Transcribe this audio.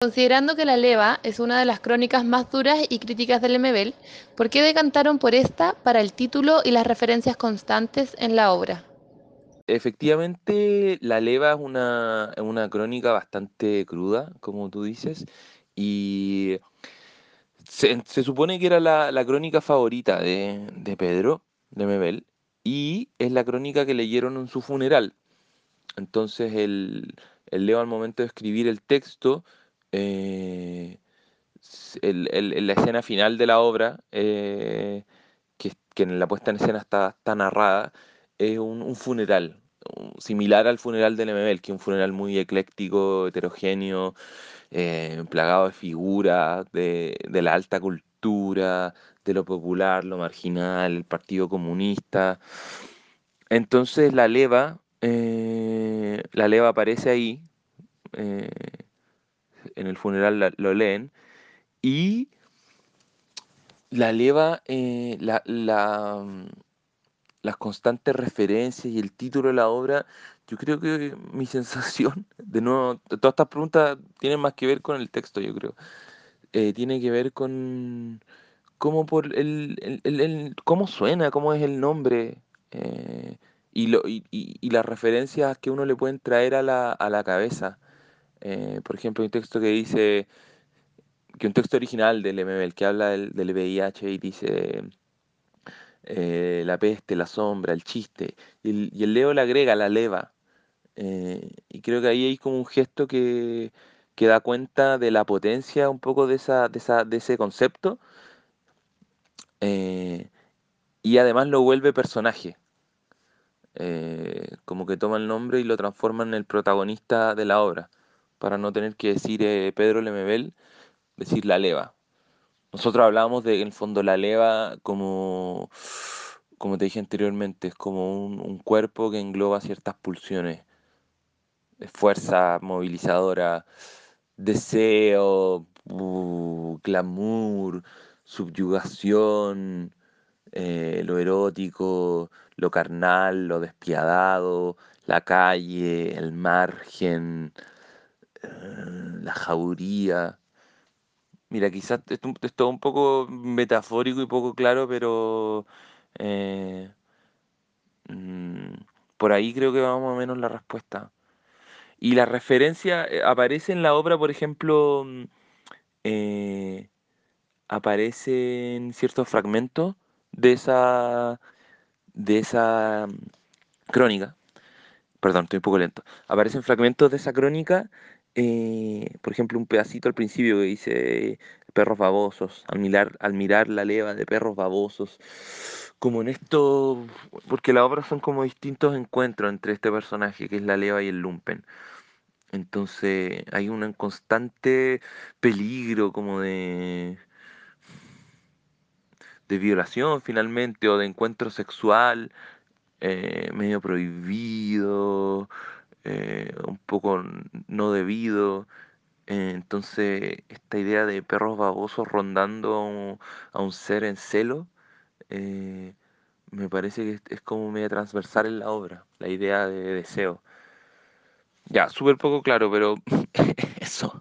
Considerando que La Leva es una de las crónicas más duras y críticas del Lemebel, ¿por qué decantaron por esta para el título y las referencias constantes en la obra? Efectivamente, La Leva es una, una crónica bastante cruda, como tú dices, y se, se supone que era la, la crónica favorita de, de Pedro, de Mebel, y es la crónica que leyeron en su funeral. Entonces, el, el Leo al momento de escribir el texto, eh, la escena final de la obra, eh, que, en la puesta en escena está, narrada, es un, un funeral, un- similar al funeral de Lemebel, que es un funeral muy ecléctico, heterogéneo, eh, plagado de figuras, de, la alta cultura, de lo popular, lo marginal, el Partido Comunista. Entonces la leva, eh, la leva aparece ahí, en el funeral lo leen, y la leva, eh, la, la, mm, las constantes referencias y el título de la obra, yo creo que mi sensación, de nuevo, todas estas preguntas tienen más que ver con el texto, yo creo. Eh, tiene que ver con cómo por el, el- el- el- cómo suena, cómo es el nombre, eh, y, lo, y, y- y las referencias que uno le pueden traer a la, a la cabeza. Eh, por ejemplo, un texto que dice, que un texto original del MML que habla del, VIH y dice eh, la peste, la sombra, el chiste, y el, Leo le agrega la leva. eh, y creo que ahí hay como un gesto que, da cuenta de la potencia un poco de, esa, de, esa, de ese concepto y además lo vuelve personaje. como que toma el nombre y lo transforma en el protagonista de la obra, para no tener que decir eh, Pedro Lemebel, decir la leva. Nosotros hablábamos de, en el fondo, la leva como, como te dije anteriormente, es como un, un cuerpo que engloba ciertas pulsiones, fuerza movilizadora, deseo, uh, glamour, subyugación, eh, lo erótico, lo carnal, lo despiadado, la calle, el margen, la jauría. Mira, quizás esto, es todo un poco metafórico y poco claro, pero eh, mm, por ahí creo que va más o menos la respuesta. Y la referencia eh, aparece en la obra, por ejemplo, mm, eh, aparecen ciertos fragmentos de esa, de esa mm, crónica. Perdón, estoy un poco lento. Aparecen fragmentos de esa crónica, eh, por ejemplo, un pedacito al principio que dice perros babosos, al mirar, al mirar la leva de perros babosos. Como en esto, porque las obras son como distintos encuentros entre este personaje que es la leva y el lumpen. Entonces hay un constante peligro como de, de violación finalmente o de encuentro sexual eh, medio prohibido, eh, un poco no debido. Entonces, esta idea de perros babosos rondando a un, a un ser en celo, eh, me parece que es, es como media transversal en la obra, la idea de deseo. Ya, súper poco claro, pero eso.